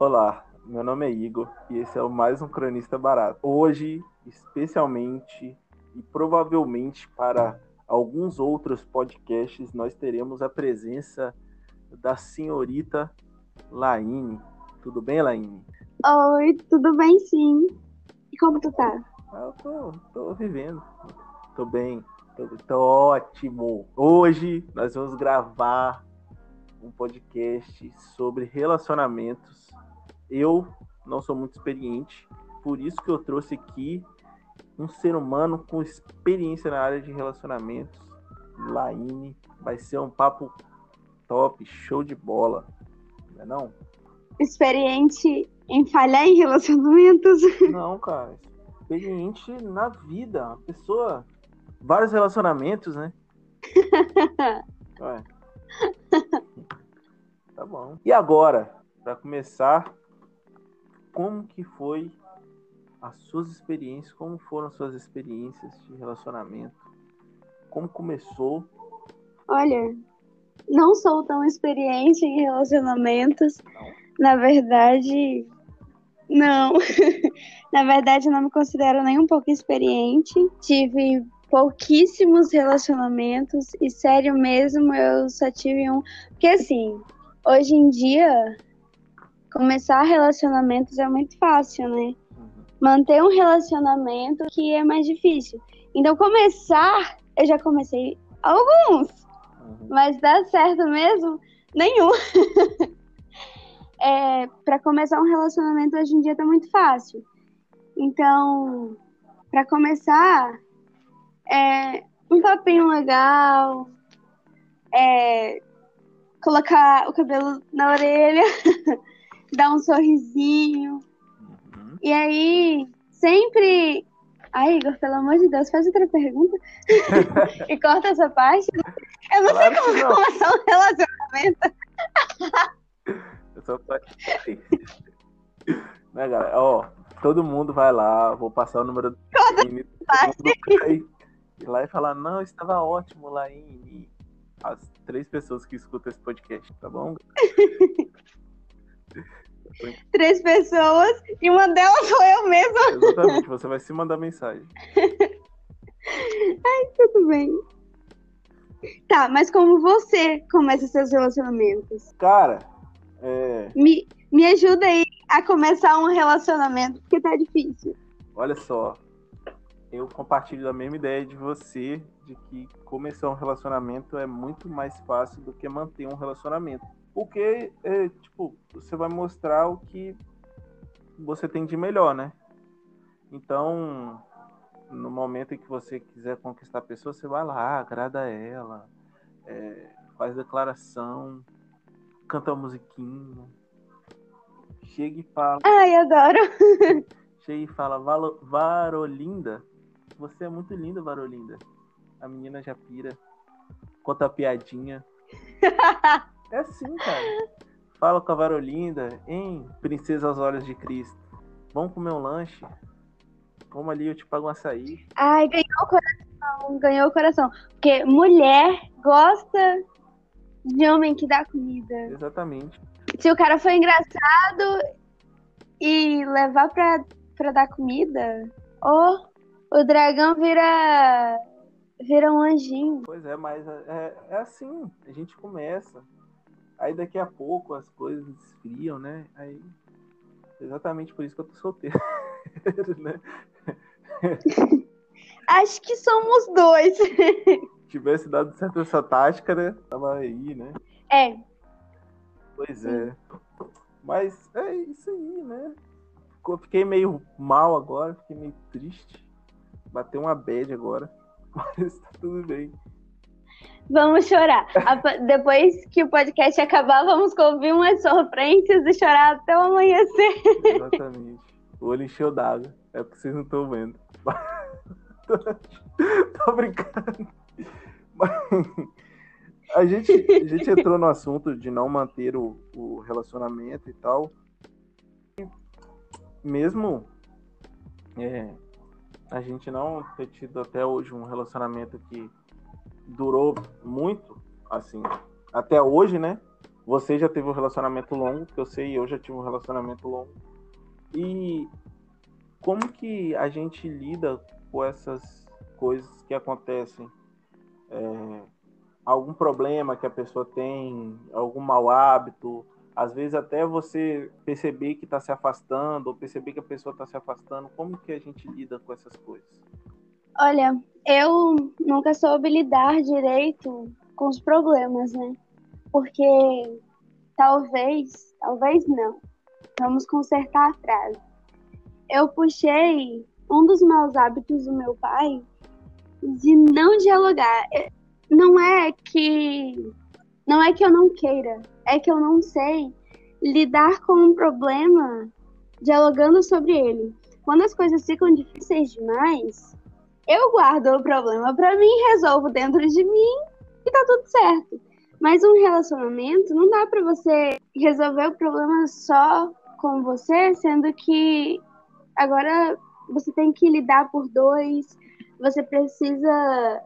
Olá, meu nome é Igor e esse é o mais um Cronista Barato. Hoje, especialmente e provavelmente para alguns outros podcasts, nós teremos a presença da senhorita Laine. Tudo bem, Laine? Oi, tudo bem sim. E como tu tá? Ah, eu tô, tô vivendo. Tô bem. Tô, tô ótimo. Hoje nós vamos gravar um podcast sobre relacionamentos. Eu não sou muito experiente, por isso que eu trouxe aqui um ser humano com experiência na área de relacionamentos. Laine, vai ser um papo top, show de bola. Não é não? Experiente em falhar em relacionamentos? Não, cara. Experiente na vida. Uma pessoa. Vários relacionamentos, né? Ué. Tá bom. E agora, para começar, como que foi as suas experiências, como foram as suas experiências de relacionamento? Como começou? Olha, não sou tão experiente em relacionamentos. Na verdade, não. Na verdade, não me considero nem um pouco experiente. Tive pouquíssimos relacionamentos e sério mesmo, eu só tive um. Porque assim, hoje em dia, começar relacionamentos é muito fácil, né? Manter um relacionamento que é mais difícil. Então, começar, eu já comecei alguns, mas dá certo mesmo? Nenhum. é, para começar um relacionamento hoje em dia tá muito fácil. Então, para começar, é um papinho legal, é, colocar o cabelo na orelha, dar um sorrisinho. Uhum. E aí, sempre. Ai, Igor, pelo amor de Deus, faz outra pergunta. e corta essa parte. Eu não Claro sei como não. começar um relacionamento. Eu aqui. né, galera? Ó, todo mundo vai lá, vou passar o número do vai ir lá e falar, não, estava ótimo, Laine. As três pessoas que escutam esse podcast, tá bom? Três pessoas e uma delas sou eu mesma. Exatamente, você vai se mandar mensagem. Tudo bem. Tá, mas como você começa seus relacionamentos? Cara, é, Me, me ajuda aí a começar um relacionamento, porque tá difícil. olha só, eu compartilho da mesma ideia de você, de que começar um relacionamento é muito mais fácil do que manter um relacionamento. Porque, é, tipo, você vai mostrar o que você tem de melhor, né? Então, no momento em que você quiser conquistar a pessoa, você vai lá, agrada ela, é, faz declaração, canta uma musiquinha, chega e fala, Ai, adoro. chega e fala, "Valo- Varolinda, você é muito linda, Varolinda. A menina já pira, conta a piadinha. É assim, cara. Fala com a Varolinda, hein, princesa aos olhos de Cristo. Vamos comer um lanche? Vamos ali, eu te pago um açaí. Ai, ganhou o coração, ganhou o coração. Porque mulher gosta de homem que dá comida. Exatamente. Se o cara for engraçado e levar pra, pra dar comida, ó, o dragão vira, vira um anjinho. Pois é, mas é, é assim, a gente começa. Aí daqui a pouco as coisas esfriam, né? Aí. Exatamente por isso que eu tô solteiro. né? Acho que somos dois. Tivesse dado certo essa tática, né? Tava aí, né? É, Pois é. Mas é isso aí, né? Fiquei meio mal agora, fiquei meio triste. Bateu uma bad agora. Mas tá tudo bem. vamos chorar. Depois que o podcast acabar, vamos ouvir umas sofrências e chorar até o amanhecer. Exatamente. O olho encheu d'água. É porque vocês não estão vendo. Tô brincando. Mas a gente, a gente entrou no assunto de não manter o, o relacionamento e tal. Mesmo é, a gente não ter tido até hoje um relacionamento que durou muito, assim, até hoje, né? você já teve um relacionamento longo, que eu sei, eu já tive um relacionamento longo. E como que a gente lida com essas coisas que acontecem? É, algum problema que a pessoa tem, algum mau hábito, às vezes até você perceber que está se afastando, ou perceber que a pessoa está se afastando, como que a gente lida com essas coisas? Olha, eu nunca soube lidar direito com os problemas, né? Porque talvez, talvez não. Vamos consertar a frase. Eu puxei um dos maus hábitos do meu pai de não dialogar. É, não é que não é que eu não queira, é que eu não sei lidar com um problema dialogando sobre ele. Quando as coisas ficam difíceis demais, eu guardo o problema para mim, resolvo dentro de mim e tá tudo certo. Mas um relacionamento não dá para você resolver o problema só com você, sendo que agora você tem que lidar por dois, você precisa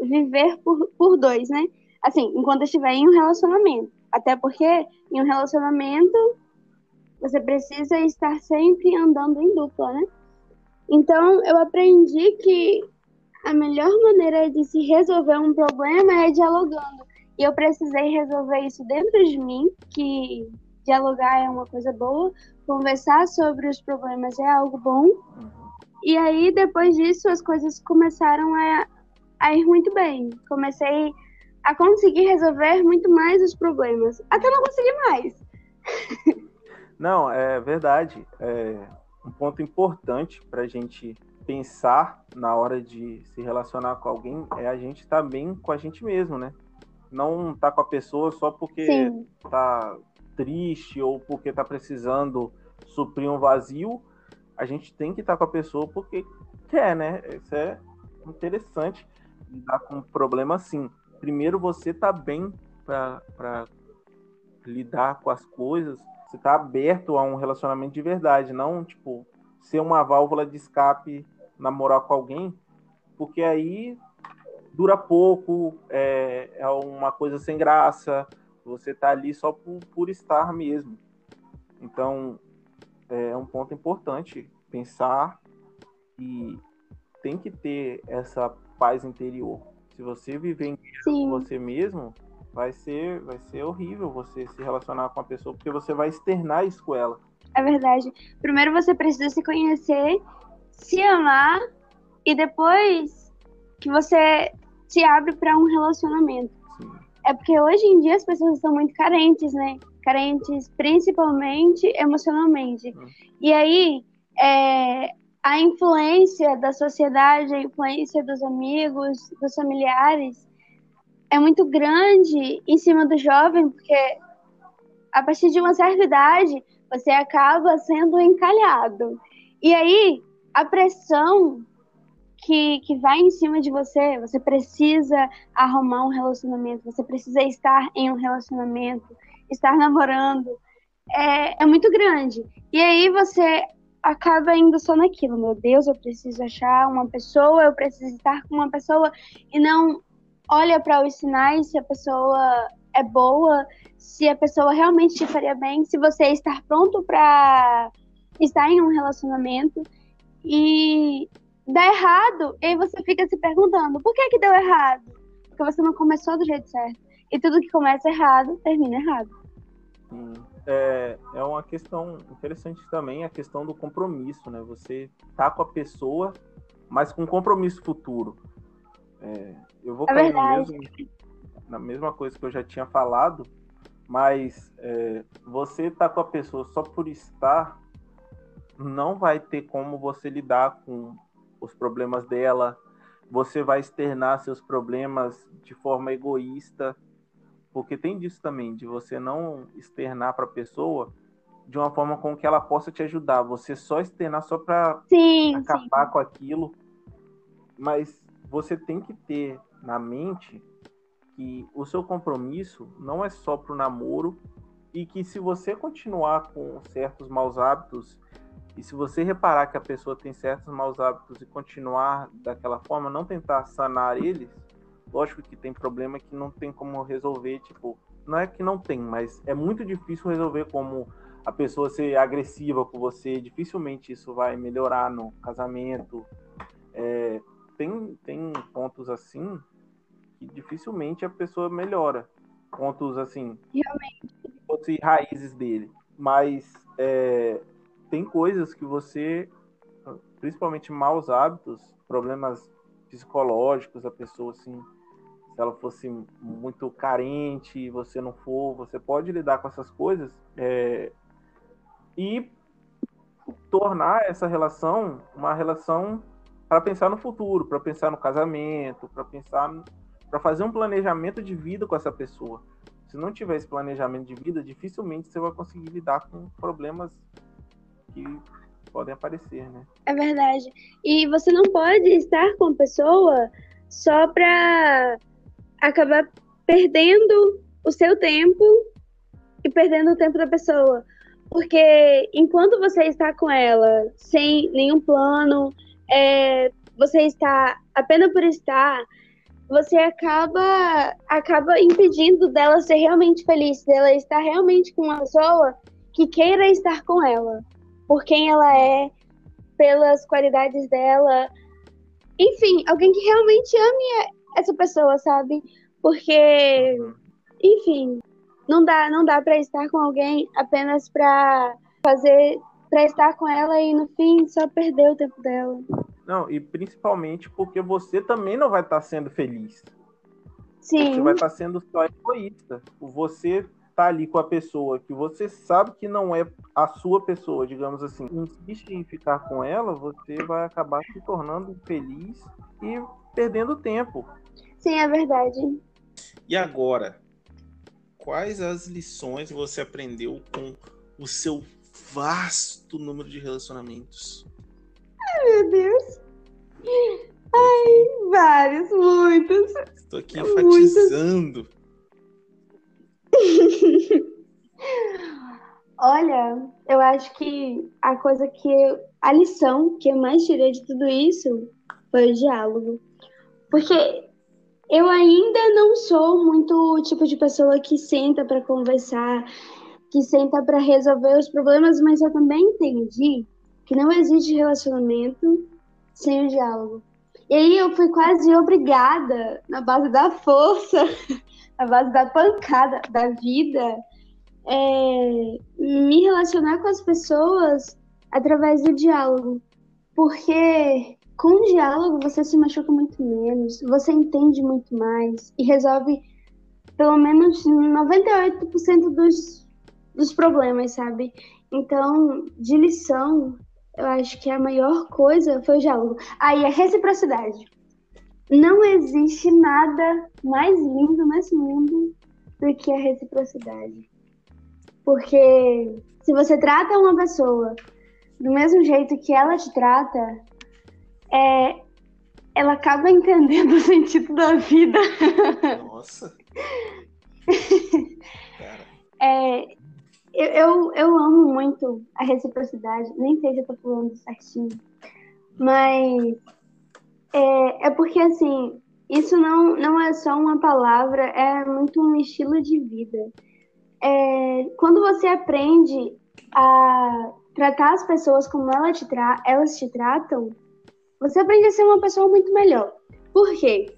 viver por, por dois, né? Assim, enquanto estiver em um relacionamento. Até porque em um relacionamento você precisa estar sempre andando em dupla, né? Então, eu aprendi que a melhor maneira de se resolver um problema é dialogando. E eu precisei resolver isso dentro de mim, que dialogar é uma coisa boa, conversar sobre os problemas é algo bom. E aí, depois disso, as coisas começaram a, a ir muito bem. Comecei a conseguir resolver muito mais os problemas. Até não consegui mais. Não, é verdade. É um ponto importante para a gente pensar na hora de se relacionar com alguém é a gente estar tá bem com a gente mesmo, né? Não tá com a pessoa só porque Sim. tá triste ou porque tá precisando suprir um vazio. A gente tem que estar tá com a pessoa porque quer, né? Isso é interessante lidar com um problema assim. Primeiro você tá bem para lidar com as coisas, você tá aberto a um relacionamento de verdade, não tipo ser uma válvula de escape namorar com alguém, porque aí dura pouco, é, é uma coisa sem graça, você tá ali só por, por estar mesmo. Então, é um ponto importante pensar e tem que ter essa paz interior. Se você viver em com você mesmo, vai ser, vai ser horrível você se relacionar com a pessoa, porque você vai externar isso com ela. É verdade. Primeiro você precisa se conhecer, se amar e depois que você se abre para um relacionamento. Sim. É porque hoje em dia as pessoas estão muito carentes, né? Carentes principalmente emocionalmente. Hum. E aí, é, a influência da sociedade, a influência dos amigos, dos familiares, é muito grande em cima do jovem, porque a partir de uma certa idade você acaba sendo encalhado. E aí, a pressão que, que vai em cima de você. Você precisa arrumar um relacionamento, você precisa estar em um relacionamento, estar namorando. É, é muito grande. E aí você acaba indo só naquilo. Meu Deus, eu preciso achar uma pessoa, eu preciso estar com uma pessoa e não olha para os sinais se a pessoa é boa, se a pessoa realmente te faria bem, se você estar pronto para estar em um relacionamento. E dá errado, e aí você fica se perguntando, por que que deu errado? Porque você não começou do jeito certo. E tudo que começa errado, termina errado. Hum, é, é uma questão interessante também, a questão do compromisso, né? Você tá com a pessoa, mas com compromisso futuro. É, eu vou é cair mesmo, na mesma coisa que eu já tinha falado, mas é, você tá com a pessoa só por estar, não vai ter como você lidar com os problemas dela, você vai externar seus problemas de forma egoísta, porque tem disso também, de você não externar para a pessoa de uma forma com que ela possa te ajudar, você só externar só para acabar sim. com aquilo, mas você tem que ter na mente que o seu compromisso não é só para o namoro e que se você continuar com certos maus hábitos e se você reparar que a pessoa tem certos maus hábitos e continuar daquela forma, não tentar sanar eles, lógico que tem problema que não tem como resolver, tipo, não é que não tem, mas é muito difícil resolver como a pessoa ser agressiva com você. Dificilmente isso vai melhorar no casamento. É, tem, tem pontos assim que dificilmente a pessoa melhora. Pontos assim. Realmente. Pontos raízes dele. Mas é, tem coisas que você, principalmente maus hábitos, problemas psicológicos, a pessoa assim, se ela fosse muito carente e você não for, você pode lidar com essas coisas é, e tornar essa relação uma relação para pensar no futuro, para pensar no casamento, para pensar para fazer um planejamento de vida com essa pessoa. Se não tiver esse planejamento de vida, dificilmente você vai conseguir lidar com problemas que podem aparecer, né? É verdade. E você não pode estar com a pessoa só para acabar perdendo o seu tempo e perdendo o tempo da pessoa. Porque enquanto você está com ela sem nenhum plano, é, você está apenas por estar, você acaba acaba impedindo dela ser realmente feliz, dela estar realmente com uma pessoa que queira estar com ela, por quem ela é, pelas qualidades dela, enfim, alguém que realmente ame essa pessoa, sabe? Porque, enfim, não dá, não dá para estar com alguém apenas para fazer, para estar com ela e no fim só perder o tempo dela. Não, e principalmente porque você também não vai estar sendo feliz. Sim. Você vai estar sendo só egoísta. Você tá ali com a pessoa que você sabe que não é a sua pessoa, digamos assim, insiste em ficar com ela, você vai acabar se tornando feliz e perdendo tempo. Sim, é verdade. E agora, quais as lições você aprendeu com o seu vasto número de relacionamentos? Ai, meu Deus. Ai, vários, muitos. Estou aqui enfatizando. Olha, eu acho que a coisa que eu, a lição que eu mais tirei de tudo isso foi o diálogo. Porque eu ainda não sou muito o tipo de pessoa que senta para conversar, que senta para resolver os problemas, mas eu também entendi que não existe relacionamento sem o diálogo. E aí eu fui quase obrigada, na base da força, na base da pancada da vida, é, me relacionar com as pessoas através do diálogo. Porque com o diálogo você se machuca muito menos, você entende muito mais e resolve pelo menos 98% dos, dos problemas, sabe? Então, de lição, eu acho que a maior coisa foi o diálogo. Aí, ah, a reciprocidade. Não existe nada mais lindo nesse mundo do que a reciprocidade. Porque se você trata uma pessoa do mesmo jeito que ela te trata, é, ela acaba entendendo o sentido da vida. Nossa! é, eu, eu, eu, amo muito a reciprocidade, nem sei se eu tô falando certinho, mas é, é porque assim, isso não, não é só uma palavra, é muito um estilo de vida. É, quando você aprende a tratar as pessoas como ela te tra elas te tratam, você aprende a ser uma pessoa muito melhor. Por quê?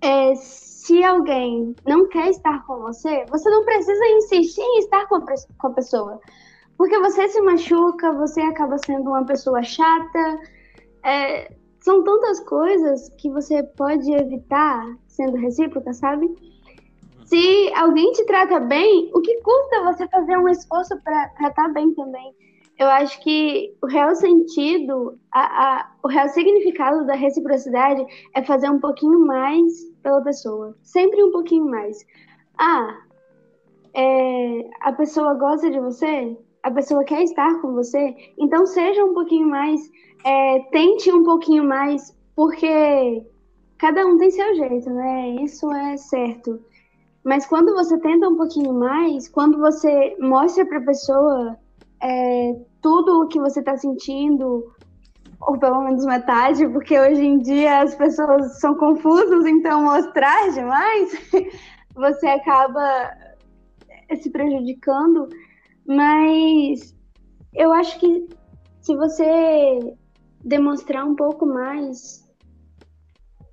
É, se alguém não quer estar com você, você não precisa insistir em estar com a, com a pessoa. Porque você se machuca, você acaba sendo uma pessoa chata. É, são tantas coisas que você pode evitar sendo recíproca, sabe? Se alguém te trata bem, o que custa você fazer um esforço para tratar bem também? Eu acho que o real sentido, a, a, o real significado da reciprocidade é fazer um pouquinho mais pela pessoa. Sempre um pouquinho mais. Ah, é, a pessoa gosta de você? A pessoa quer estar com você? Então seja um pouquinho mais, é, tente um pouquinho mais, porque cada um tem seu jeito, né? Isso é certo. Mas quando você tenta um pouquinho mais, quando você mostra para a pessoa é, tudo o que você está sentindo, ou pelo menos metade, porque hoje em dia as pessoas são confusas, então mostrar demais. você acaba se prejudicando, mas eu acho que se você demonstrar um pouco mais,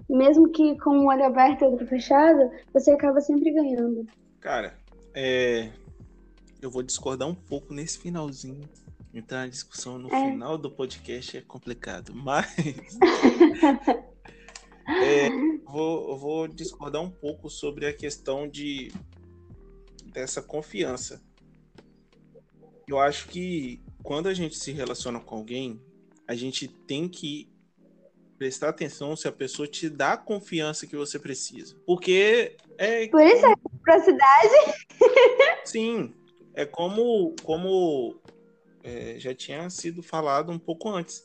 mesmo que com um olho aberto e outro fechado, você acaba sempre ganhando. Cara, é... eu vou discordar um pouco nesse finalzinho. Entrar na discussão no é. final do podcast é complicado, mas é, vou, vou discordar um pouco sobre a questão de dessa confiança. Eu acho que quando a gente se relaciona com alguém, a gente tem que prestar atenção se a pessoa te dá a confiança que você precisa. Porque é. Por isso é reciprocidade. Sim. É como, como é, já tinha sido falado um pouco antes.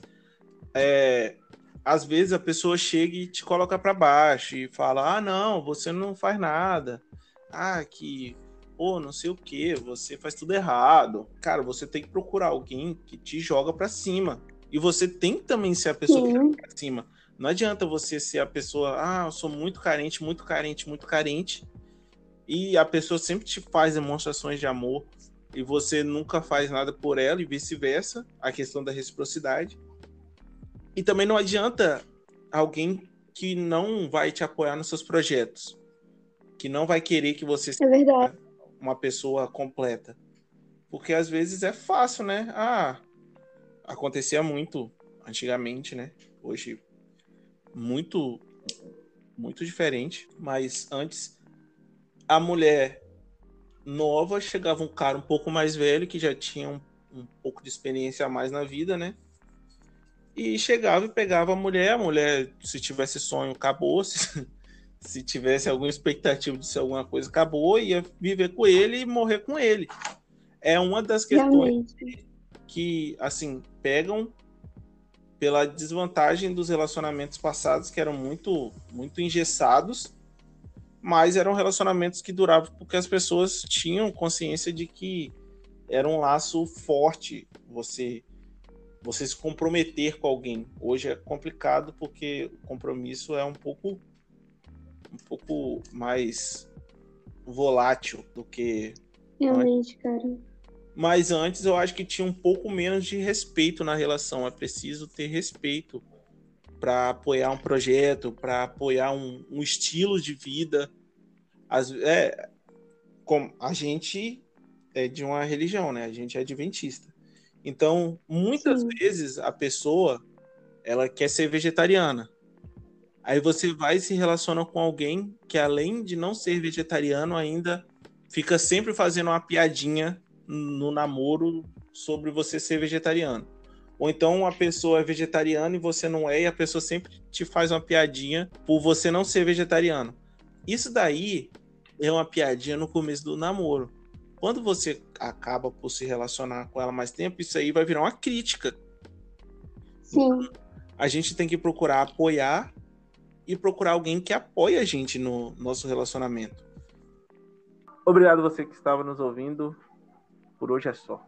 É, às vezes a pessoa chega e te coloca para baixo e fala: ah, não, você não faz nada. Ah, que pô, não sei o que, você faz tudo errado. Cara, você tem que procurar alguém que te joga para cima. E você tem que também ser a pessoa Sim. que joga pra cima. Não adianta você ser a pessoa, ah, eu sou muito carente, muito carente, muito carente. E a pessoa sempre te faz demonstrações de amor e você nunca faz nada por ela e vice-versa. A questão da reciprocidade. E também não adianta alguém que não vai te apoiar nos seus projetos, que não vai querer que você é verdade uma pessoa completa. Porque às vezes é fácil, né? Ah, acontecia muito antigamente, né? Hoje muito muito diferente, mas antes a mulher nova chegava um cara um pouco mais velho que já tinha um, um pouco de experiência a mais na vida, né? E chegava e pegava a mulher, a mulher, se tivesse sonho, acabou. Se, se tivesse alguma expectativa de ser alguma coisa, acabou, ia viver com ele e morrer com ele. É uma das questões Realmente. que, assim, pegam pela desvantagem dos relacionamentos passados, que eram muito, muito engessados, mas eram relacionamentos que duravam porque as pessoas tinham consciência de que era um laço forte você você se comprometer com alguém. Hoje é complicado porque o compromisso é um pouco um pouco mais volátil do que. Realmente, cara. Mas antes eu acho que tinha um pouco menos de respeito na relação. É preciso ter respeito para apoiar um projeto, para apoiar um, um, estilo de vida. As, é, com, a gente é de uma religião, né? A gente é adventista. Então, muitas Sim. vezes a pessoa ela quer ser vegetariana. Aí você vai e se relaciona com alguém que, além de não ser vegetariano, ainda fica sempre fazendo uma piadinha no namoro sobre você ser vegetariano. Ou então a pessoa é vegetariana e você não é, e a pessoa sempre te faz uma piadinha por você não ser vegetariano. Isso daí é uma piadinha no começo do namoro. Quando você acaba por se relacionar com ela mais tempo, isso aí vai virar uma crítica. Sim. A gente tem que procurar apoiar e procurar alguém que apoie a gente no nosso relacionamento. Obrigado você que estava nos ouvindo. Por hoje é só.